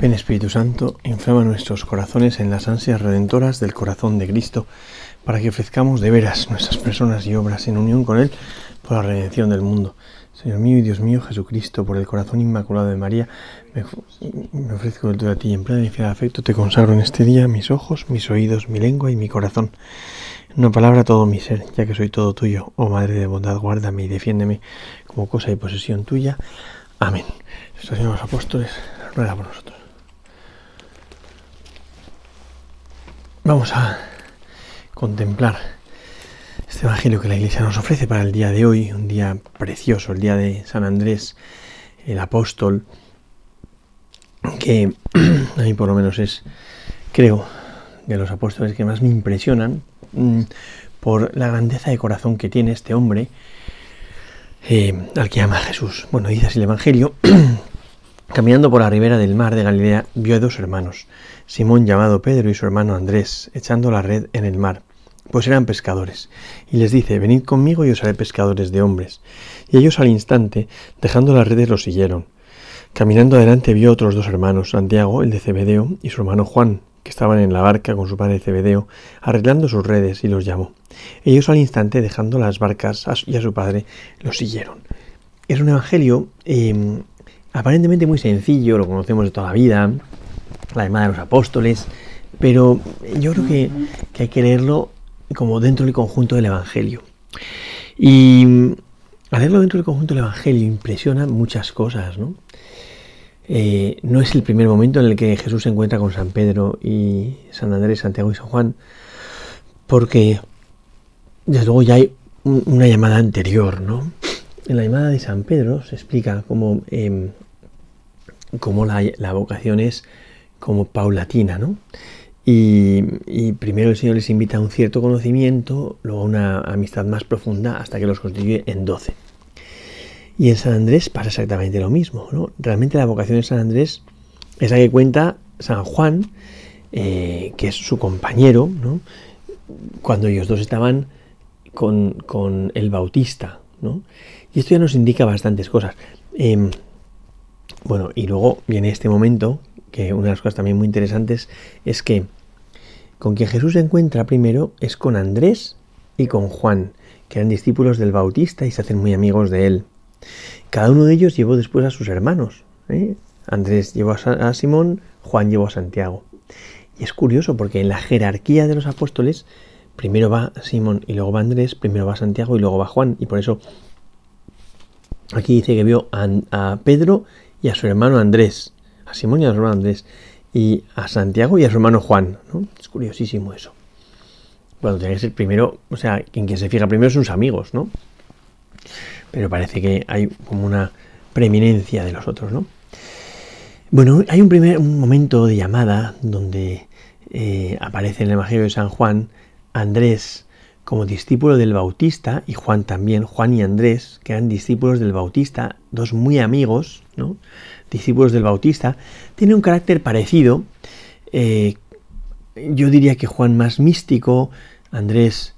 Ven Espíritu Santo, inflama nuestros corazones en las ansias redentoras del corazón de Cristo, para que ofrezcamos de veras nuestras personas y obras en unión con Él por la redención del mundo. Señor mío y Dios mío Jesucristo, por el corazón inmaculado de María, me, ofrezco del todo a ti en plena y fiel afecto, te consagro en este día mis ojos, mis oídos, mi lengua y mi corazón. En una palabra todo mi ser, ya que soy todo tuyo. Oh Madre de bondad, guárdame y defiéndeme como cosa y posesión tuya. Amén. Señor los apóstoles, ruega por nosotros. Vamos a contemplar este Evangelio que la Iglesia nos ofrece para el día de hoy, un día precioso, el día de San Andrés, el apóstol, que a mí por lo menos es, creo, de los apóstoles que más me impresionan mm, por la grandeza de corazón que tiene este hombre eh, al que ama Jesús. Bueno, dice así el Evangelio, caminando por la ribera del mar de Galilea, vio a dos hermanos, Simón llamado Pedro y su hermano Andrés, echando la red en el mar, pues eran pescadores. Y les dice, venid conmigo y os haré pescadores de hombres. Y ellos al instante, dejando las redes, los siguieron. Caminando adelante vio otros dos hermanos, Santiago, el de Cebedeo, y su hermano Juan, que estaban en la barca con su padre Cebedeo, arreglando sus redes, y los llamó. Ellos al instante, dejando las barcas y a su padre, los siguieron. Es un evangelio em, aparentemente muy sencillo, lo conocemos de toda la vida, la llamada de los apóstoles, pero yo creo que, hay que leerlo como dentro del conjunto del Evangelio. Y leerlo dentro del conjunto del Evangelio impresiona muchas cosas, ¿no? Eh, no es el primer momento en el que Jesús se encuentra con San Pedro y San Andrés, Santiago y San Juan, porque desde luego ya hay una llamada anterior, ¿no? En la llamada de San Pedro se explica cómo, em, la, la vocación es como paulatina, ¿no? Y, primero el Señor les invita a un cierto conocimiento, luego a una amistad más profunda, hasta que los constituye en doce. Y en San Andrés pasa exactamente lo mismo, ¿no? Realmente la vocación de San Andrés es la que cuenta San Juan, eh, que es su compañero, ¿no? Cuando ellos dos estaban con, con el Bautista, ¿no? Y esto ya nos indica bastantes cosas. Em, bueno, y luego viene este momento que una de las cosas también muy interesantes es que con quien Jesús se encuentra primero es con Andrés y con Juan, que eran discípulos del Bautista y se hacen muy amigos de él. Cada uno de ellos llevó después a sus hermanos. ¿eh? Andrés llevó a, Simón, Juan llevó a Santiago. Y es curioso porque en la jerarquía de los apóstoles, primero va Simón y luego va Andrés, primero va Santiago y luego va Juan. Y por eso aquí dice que vio a Pedro y a su hermano Andrés a Simón y a su hermano Andrés, y a Santiago y a su hermano Juan. ¿no? Es curiosísimo eso. Bueno, tiene que ser primero, o sea, quien, quien se fija primero son sus amigos, ¿no? Pero parece que hay como una preeminencia de los otros, ¿no? Bueno, hay un primer un momento de llamada donde eh, aparece en el Evangelio de San Juan Andrés como discípulo del Bautista y Juan también, Juan y Andrés, que eran discípulos del Bautista, dos muy amigos, discípulos del Bautista, tiene un carácter parecido. Eh, yo diría que Juan más místico, Andrés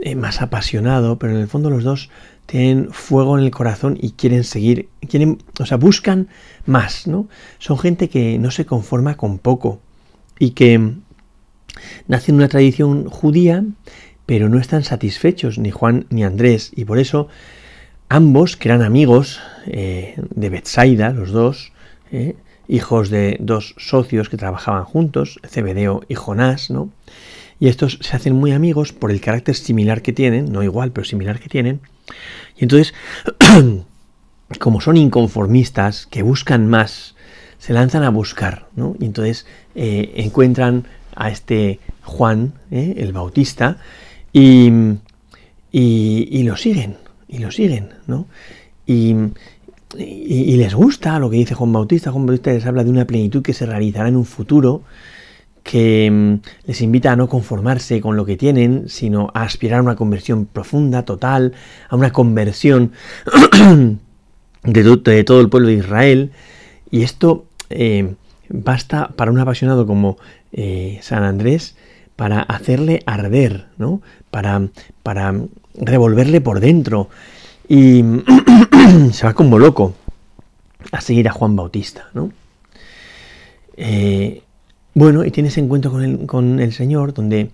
eh, más apasionado, pero en el fondo los dos tienen fuego en el corazón y quieren seguir, quieren, o sea, buscan más, ¿no? Son gente que no se conforma con poco y que nace en una tradición judía, pero no están satisfechos ni Juan ni Andrés y por eso Ambos, que eran amigos eh, de Betsaida, los dos, eh, hijos de dos socios que trabajaban juntos, Cebedeo y Jonás, ¿no? Y estos se hacen muy amigos por el carácter similar que tienen, no igual, pero similar que tienen. Y entonces, como son inconformistas, que buscan más, se lanzan a buscar, ¿no? Y entonces eh, encuentran a este Juan, el Bautista, y, y lo siguen, y lo siguen, ¿no? Y, les gusta lo que dice Juan Bautista. Juan Bautista les habla de una plenitud que se realizará en un futuro, que mm, les invita a no conformarse con lo que tienen, sino a aspirar a una conversión profunda, total, a una conversión de, todo el pueblo de Israel. Y esto eh, basta para un apasionado como eh, San Andrés para hacerle arder, ¿no? Para, para revolverle por dentro. Y se va como loco a seguir a Juan Bautista, ¿no? Eh, bueno, y tiene ese encuentro con el, con el Señor, donde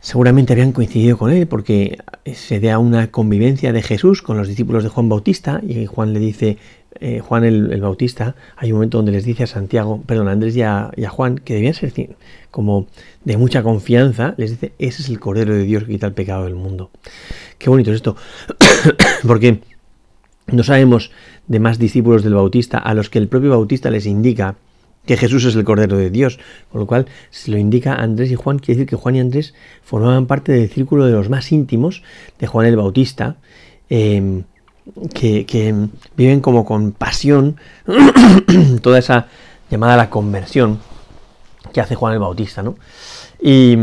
seguramente habían coincidido con él, porque se da una convivencia de Jesús con los discípulos de Juan Bautista, y Juan le dice, eh, Juan el, Bautista, hay un momento donde les dice a Santiago, perdón, a Andrés y a, Juan, que debían ser como de mucha confianza, les dice, ese es el Cordero de Dios que quita el pecado del mundo. Qué bonito es esto, porque no sabemos de más discípulos del Bautista a los que el propio Bautista les indica que Jesús es el Cordero de Dios, con lo cual si lo indica Andrés y Juan, quiere decir que Juan y Andrés formaban parte del círculo de los más íntimos de Juan el Bautista, em, que, viven como con pasión toda esa llamada la conversión que hace Juan el Bautista, ¿no? Y,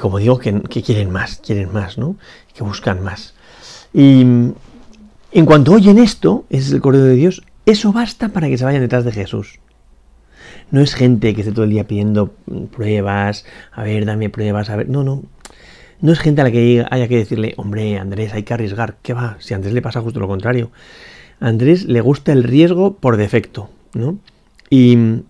como digo, que, quieren más, quieren más, ¿no? Que buscan más. Y en cuanto oyen esto, es el Cordero de Dios, eso basta para que se vayan detrás de Jesús. No es gente que esté todo el día pidiendo pruebas, a ver, dame pruebas, a ver, no, no. No es gente a la que haya que decirle, hombre, Andrés, hay que arriesgar. ¿Qué va? Si Andrés le pasa justo lo contrario. Andrés le gusta el riesgo por defecto, ¿no? Y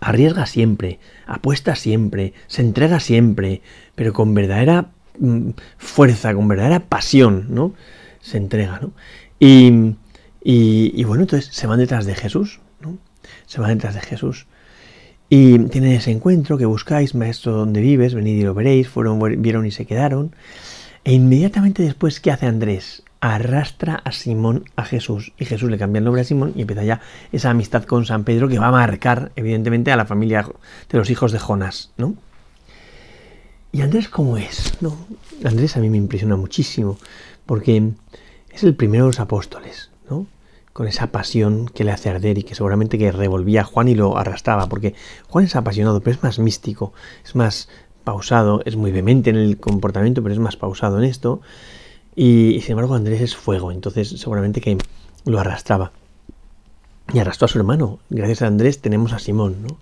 arriesga siempre, apuesta siempre, se entrega siempre, pero con verdadera mm, fuerza, con verdadera pasión, ¿no? Se entrega, ¿no? Y, y, bueno, entonces se van detrás de Jesús, ¿no? Se van detrás de Jesús. Y tienen ese encuentro que buscáis, maestro, donde vives, venid y lo veréis, fueron, vieron y se quedaron. E inmediatamente después, ¿qué hace Andrés? Arrastra a Simón a Jesús. Y Jesús le cambia el nombre a Simón y empieza ya esa amistad con San Pedro que va a marcar, evidentemente, a la familia de los hijos de Jonás, ¿no? ¿Y Andrés cómo es? ¿No? Andrés a mí me impresiona muchísimo, porque es el primero de los apóstoles, ¿no? Con esa pasión que le hace arder y que seguramente que revolvía a Juan y lo arrastraba, porque Juan es apasionado, pero es más místico, es más pausado, es muy vehemente en el comportamiento, pero es más pausado en esto. Y, sin embargo Andrés es fuego, entonces seguramente que lo arrastraba. Y arrastró a su hermano. Gracias a Andrés tenemos a Simón, ¿no?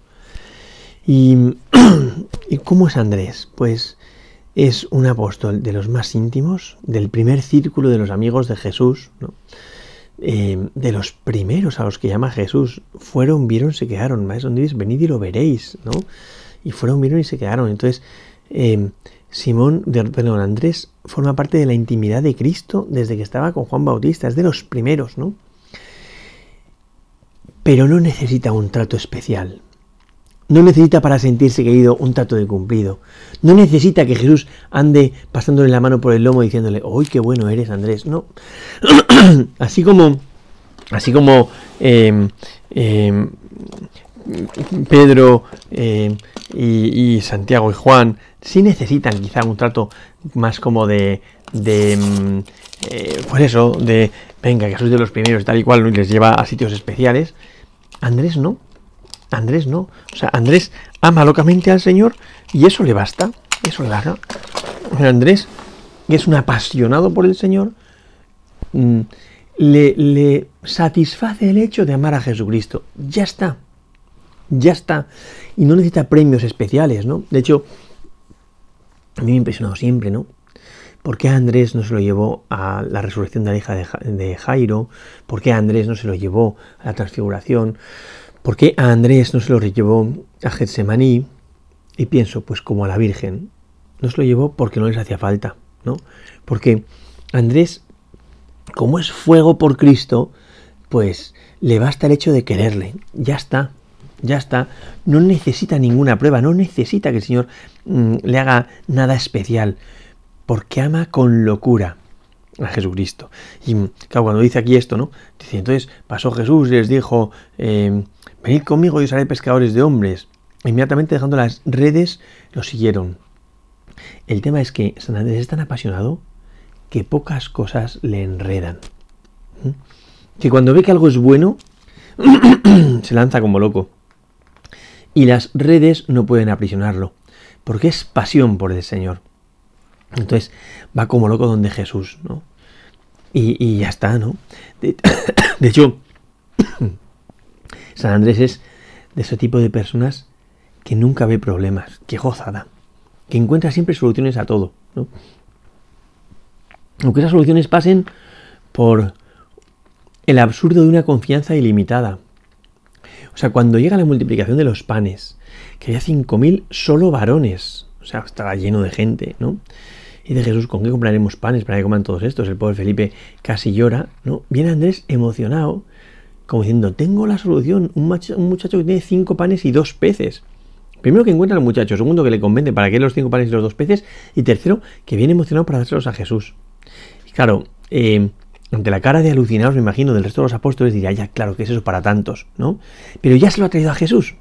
Y, ¿Y cómo es Andrés? Pues es un apóstol de los más íntimos, del primer círculo de los amigos de Jesús, ¿no? Eh, de los primeros a los que llama Jesús, fueron, vieron, se quedaron. Maestro, donde venid y lo veréis, ¿no? Y fueron, vieron y se quedaron. Entonces, eh, Simón, perdón, Andrés, forma parte de la intimidad de Cristo desde que estaba con Juan Bautista, es de los primeros, ¿no? Pero no necesita un trato especial. No necesita para sentirse querido un trato de cumplido. No necesita que Jesús ande pasándole la mano por el lomo diciéndole, ¡Uy, qué bueno eres, Andrés! No. así como, así como em, em, Pedro em, y, Santiago y Juan sí necesitan quizá un trato más como de, de eh, pues eso, de, venga, sois de los primeros tal y cual, y les lleva a sitios especiales. Andrés no. Andrés no. O sea, Andrés ama locamente al Señor y eso le basta. Eso le basta. Andrés, que es un apasionado por el Señor, mm, le, satisface el hecho de amar a Jesucristo. Ya está. Ya está. Y no necesita premios especiales, ¿no? De hecho, a mí me ha impresionado siempre, ¿no? ¿Por qué Andrés no se lo llevó a la resurrección de la hija de Jairo? ¿Por qué Andrés no se lo llevó a la transfiguración? ¿Por qué a Andrés no se lo llevó a Getsemaní? Y pienso, pues como a la Virgen, no se lo llevó porque no les hacía falta, ¿no? Porque Andrés, como es fuego por Cristo, pues le basta el hecho de quererle, ya está, ya está, no necesita ninguna prueba, no necesita que el Señor mm, le haga nada especial, porque ama con locura a Jesucristo. Y claro, cuando dice aquí esto, ¿no? Dice, entonces pasó Jesús y les dijo, eh, venid conmigo y os pescadores de hombres. Inmediatamente dejando las redes, lo siguieron. El tema es que San Andrés es tan apasionado que pocas cosas le enredan. ¿Mm? Que cuando ve que algo es bueno, se lanza como loco. Y las redes no pueden aprisionarlo, porque es pasión por el Señor. Entonces va como loco donde Jesús, ¿no? Y, ya está, ¿no? De, hecho, San Andrés es de ese tipo de personas que nunca ve problemas, que gozada, que encuentra siempre soluciones a todo, ¿no? Aunque esas soluciones pasen por el absurdo de una confianza ilimitada. O sea, cuando llega la multiplicación de los panes, que había 5.000 solo varones, o sea, estaba lleno de gente, ¿no? Y de Jesús, ¿con qué compraremos panes para que coman todos estos? El pobre Felipe casi llora, ¿no? Viene Andrés emocionado, como diciendo, tengo la solución, un, muchacho que tiene cinco panes y dos peces. Primero que encuentra al muchacho, segundo que le convence para que los cinco panes y los dos peces, y tercero que viene emocionado para dárselos a Jesús. Y claro, eh, ante la cara de alucinados, me imagino, del resto de los apóstoles, diría, ya, claro, que es eso para tantos, ¿no? Pero ya se lo ha traído a Jesús.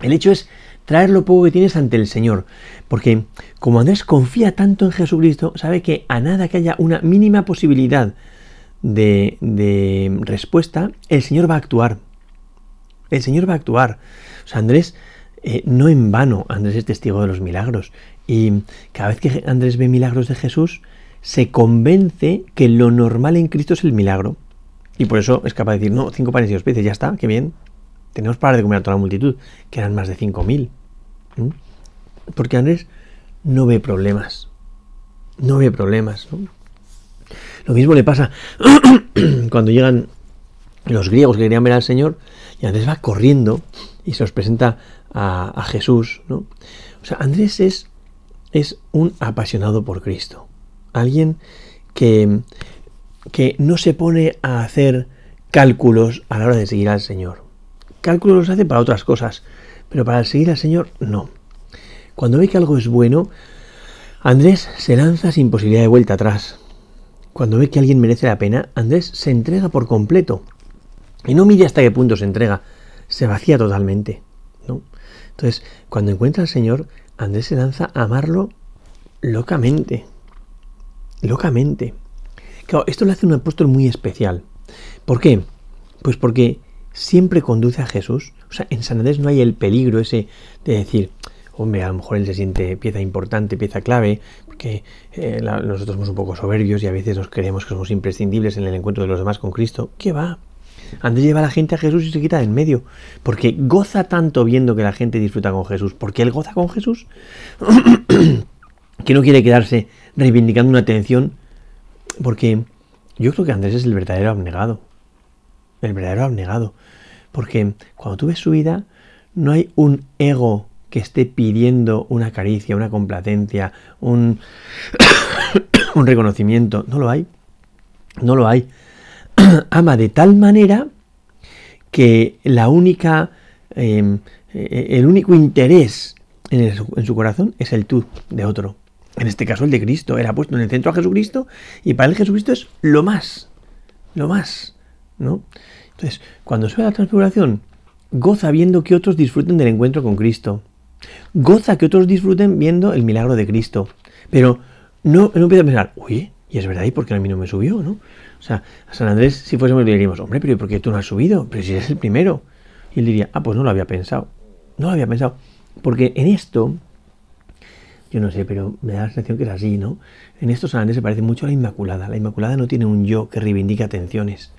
El hecho es traer lo poco que tienes ante el Señor. Porque como Andrés confía tanto en Jesucristo, sabe que a nada que haya una mínima posibilidad de, respuesta, el Señor va a actuar. El Señor va a actuar. O sea, Andrés, eh, no en vano, Andrés es testigo de los milagros. Y cada vez que Andrés ve milagros de Jesús, se convence que lo normal en Cristo es el milagro. Y por eso es capaz de decir, no, cinco panes y dos peces, ya está, qué bien. Tenemos para de comer a toda la multitud, que eran más de cinco mil. Porque Andrés no ve problemas. No ve problemas. Lo mismo le pasa cuando llegan los griegos que querían ver al Señor y Andrés va corriendo y se los presenta a, Jesús. ¿no? O sea, Andrés es, es un apasionado por Cristo alguien que, que no se pone a hacer cálculos a la hora de seguir al Señor. Cálculos los hace para otras cosas, pero para seguir al Señor no. Cuando ve que algo es bueno, Andrés se lanza sin posibilidad de vuelta atrás. Cuando ve que alguien merece la pena, Andrés se entrega por completo. Y no mide hasta qué punto se entrega, se vacía totalmente. ¿no? Entonces, cuando encuentra al Señor, Andrés se lanza a amarlo locamente locamente. Claro, esto le hace un apóstol muy especial. ¿Por qué? Pues porque siempre conduce a Jesús. O sea, en San Andrés no hay el peligro ese de decir, hombre, a lo mejor él se siente pieza importante, pieza clave, porque eh, nosotros somos un poco soberbios y a veces nos creemos que somos imprescindibles en el encuentro de los demás con Cristo. ¿Qué va? Andrés lleva a la gente a Jesús y se quita de en medio, porque goza tanto viendo que la gente disfruta con Jesús, porque él goza con Jesús, que no quiere quedarse reivindicando una atención, porque yo creo que Andrés es el verdadero abnegado, el verdadero abnegado, porque cuando tú ves su vida, no hay un ego que esté pidiendo una caricia, una complacencia, un, reconocimiento, no lo hay, no lo hay. Ama de tal manera que la única, em, eh, el único interés en, su corazón es el tú de otro en este caso el de Cristo, era puesto en el centro a Jesucristo y para él Jesucristo es lo más, lo más, ¿no? Entonces, cuando sube la transfiguración, goza viendo que otros disfruten del encuentro con Cristo, goza que otros disfruten viendo el milagro de Cristo, pero no, no empieza a pensar, uy, y es verdad, ¿y por qué a mí no me subió, no? O sea, a San Andrés, si fuésemos, le diríamos, hombre, pero ¿por qué tú no has subido? Pero si eres el primero. Y él diría, ah, pues no lo había pensado, no lo había pensado, porque en esto yo no sé, pero me da la sensación que es así, ¿no? En estos San se parece mucho a la Inmaculada. La Inmaculada no tiene un yo que reivindique atenciones,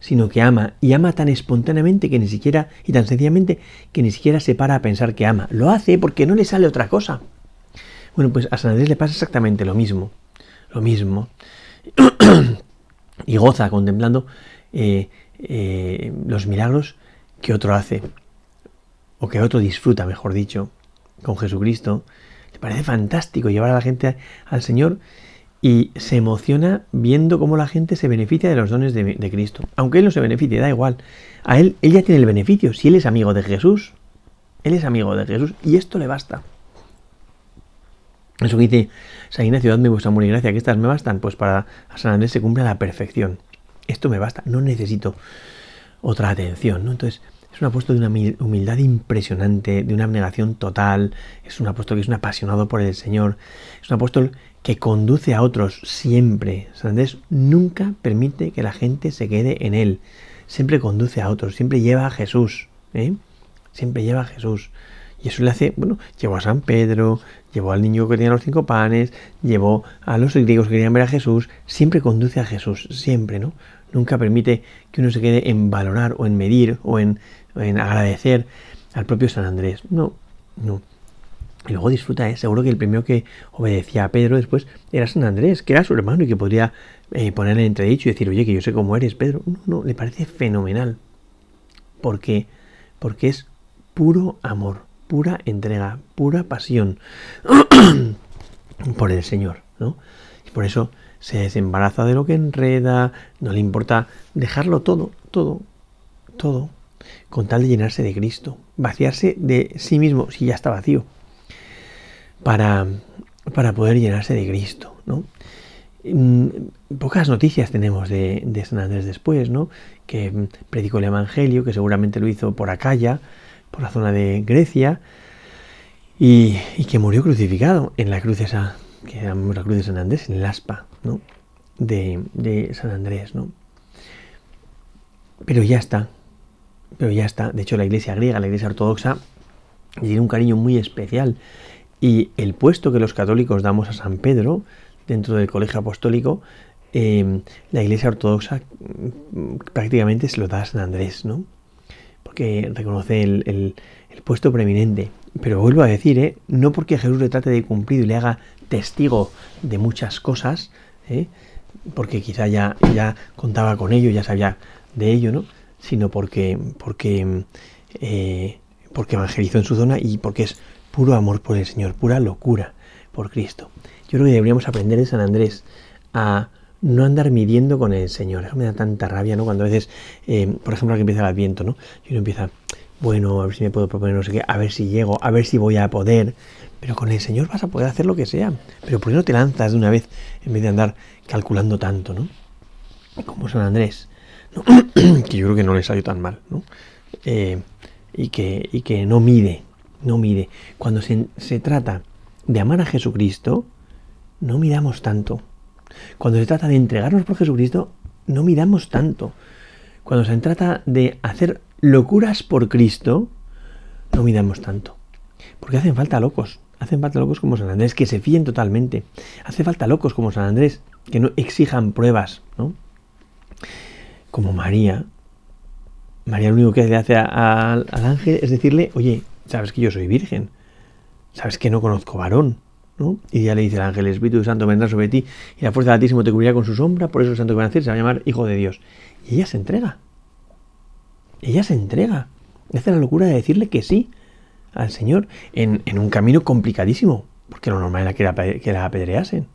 sino que ama, y ama tan espontáneamente que ni siquiera, y tan sencillamente que ni siquiera se para a pensar que ama. Lo hace porque no le sale otra cosa. Bueno, pues a San Andrés le pasa exactamente lo mismo. Lo mismo. y goza contemplando eh, eh, los milagros que otro hace, o que otro disfruta, mejor dicho, con Jesucristo le parece fantástico llevar a la gente al Señor y se emociona viendo cómo la gente se beneficia de los dones de, Cristo. Aunque él no se beneficie, da igual. A él, ella tiene el beneficio. Si él es amigo de Jesús, él es amigo de Jesús y esto le basta. Eso que dice San Ignacio, dadme vuestra amor y gracia, que estas me bastan. Pues para San Andrés se cumple a la perfección. Esto me basta, no necesito otra atención. ¿no? Entonces, es un apóstol de una humildad impresionante, de una abnegación total. Es un apóstol que es un apasionado por el Señor. Es un apóstol que conduce a otros siempre. San Andrés nunca permite que la gente se quede en él. Siempre conduce a otros, siempre lleva a Jesús. ¿eh? Siempre lleva a Jesús. Y eso le hace, bueno, llevó a San Pedro, llevó al niño que tenía los cinco panes, llevó a los griegos que querían ver a Jesús, siempre conduce a Jesús, siempre, ¿no? Nunca permite que uno se quede en valorar o en medir o en en agradecer al propio San Andrés. No, no. Y luego disfruta, ¿eh? seguro que el primero que obedecía a Pedro después era San Andrés, que era su hermano y que podría eh, ponerle entredicho y decir, oye, que yo sé cómo eres, Pedro. No, no, le parece fenomenal. Porque, porque es puro amor, pura entrega, pura pasión por el Señor, ¿no? Y por eso se desembaraza de lo que enreda, no le importa dejarlo todo, todo, todo, con tal de llenarse de Cristo, vaciarse de sí mismo, si ya está vacío, para, para poder llenarse de Cristo, ¿no? Mm, pocas noticias tenemos de, San Andrés después, ¿no? Que predicó el Evangelio, que seguramente lo hizo por Acaya, por la zona de Grecia, y, que murió crucificado en la cruz que de San Andrés, en el aspa, ¿no? De, de San Andrés, ¿no? Pero ya está, pero ya está. De hecho, la iglesia griega, la iglesia ortodoxa, tiene un cariño muy especial. Y el puesto que los católicos damos a San Pedro, dentro del colegio apostólico, eh, la iglesia ortodoxa mm, prácticamente se lo da a San Andrés, ¿no? Porque reconoce el, puesto preeminente. Pero vuelvo a decir, ¿eh? no porque Jesús le trate de cumplir y le haga testigo de muchas cosas, ¿eh? porque quizá ya, ya contaba con ello, ya sabía de ello, ¿no? Sino porque, porque, eh, porque evangelizó en su zona y porque es puro amor por el Señor, pura locura por Cristo. Yo creo que deberíamos aprender de San Andrés a no andar midiendo con el Señor. Eso me da tanta rabia, ¿no? Cuando a veces, eh, por ejemplo, que empieza el Adviento, ¿no? Y uno empieza, bueno, a ver si me puedo proponer no sé qué, a ver si llego, a ver si voy a poder. Pero con el Señor vas a poder hacer lo que sea. Pero ¿por qué no te lanzas de una vez en vez de andar calculando tanto, ¿no? Como San Andrés, que yo creo que no le salió tan mal, ¿no? Eh, y, que, y que no mide, no mide. Cuando se, se trata de amar a Jesucristo, no miramos tanto. Cuando se trata de entregarnos por Jesucristo, no miramos tanto. Cuando se trata de hacer locuras por Cristo, no miramos tanto. Porque hacen falta locos. Hacen falta locos como San Andrés que se fíen totalmente. Hace falta locos como San Andrés que no exijan pruebas, ¿no? Como María. María lo único que le hace al ángel es decirle, oye, sabes que yo soy virgen. Sabes que no conozco varón. Y ya le dice el ángel, el Espíritu Santo vendrá sobre ti y la fuerza del Altísimo te cubrirá con su sombra, por eso el santo que va a nacer se va a llamar Hijo de Dios. Y ella se entrega. Ella se entrega. Hace la locura de decirle que sí al Señor en, un camino complicadísimo, porque lo normal era que la, que la apedreasen.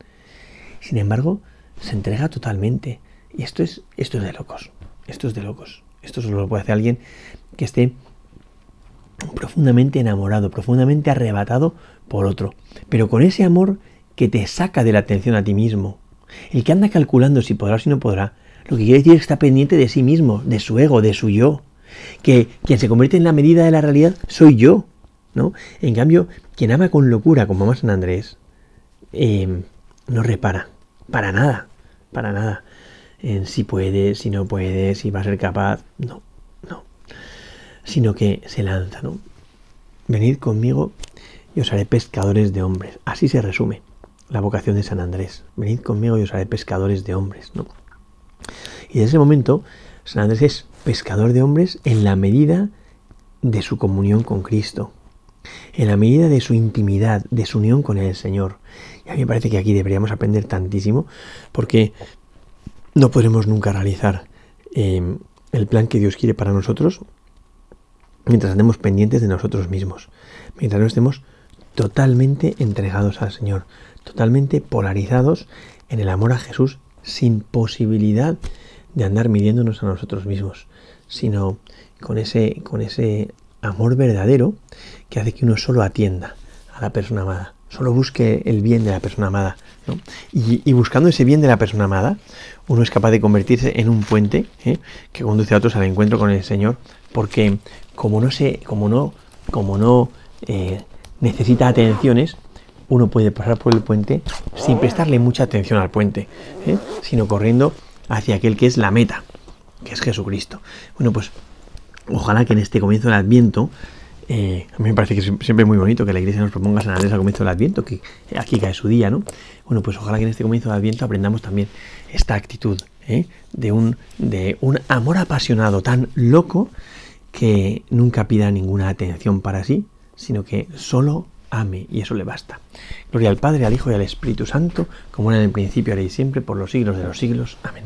Sin embargo, se entrega totalmente. Y esto es, esto es de locos. Esto es de locos. Esto solo lo puede hacer alguien que esté profundamente enamorado, profundamente arrebatado por otro, pero con ese amor que te saca de la atención a ti mismo. El que anda calculando si podrá o si no podrá, lo que quiere decir es que está pendiente de sí mismo, de su ego, de su yo. Que quien se convierte en la medida de la realidad soy yo, ¿no? En cambio, quien ama con locura, como ama San Andrés, eh, no repara, para nada, para nada, en si puede, si no puede, si va a ser capaz, no, no, sino que se lanza, ¿no? Venid conmigo y os haré pescadores de hombres. Así se resume la vocación de San Andrés. Venid conmigo y os haré pescadores de hombres. ¿no? Y en ese momento, San Andrés es pescador de hombres en la medida de su comunión con Cristo, en la medida de su intimidad, de su unión con el Señor. Y a mí me parece que aquí deberíamos aprender tantísimo, porque no podremos nunca realizar eh, el plan que Dios quiere para nosotros mientras estemos pendientes de nosotros mismos, mientras no estemos totalmente entregados al Señor, totalmente polarizados en el amor a Jesús, sin posibilidad de andar midiéndonos a nosotros mismos, sino con ese, con ese amor verdadero que hace que uno solo atienda a la persona amada, solo busque el bien de la persona amada. Y, buscando ese bien de la persona amada, uno es capaz de convertirse en un puente ¿eh? que conduce a otros al encuentro con el Señor, porque como no se, como no, como no eh, necesita atenciones, uno puede pasar por el puente sin prestarle mucha atención al puente, ¿eh? sino corriendo hacia aquel que es la meta, que es Jesucristo. Bueno, pues ojalá que en este comienzo del Adviento, eh, a mí me parece que es siempre muy bonito que la iglesia nos proponga San Andrés al comienzo del Adviento, que aquí cae su día, ¿no? Bueno, pues ojalá que en este comienzo del Adviento aprendamos también esta actitud de, un, de un amor apasionado tan loco que nunca pida ninguna atención para sí, sino que solo ame y eso le basta. Gloria al Padre, al Hijo y al Espíritu Santo, como era en el principio, ahora y siempre, por los siglos de los siglos. Amén.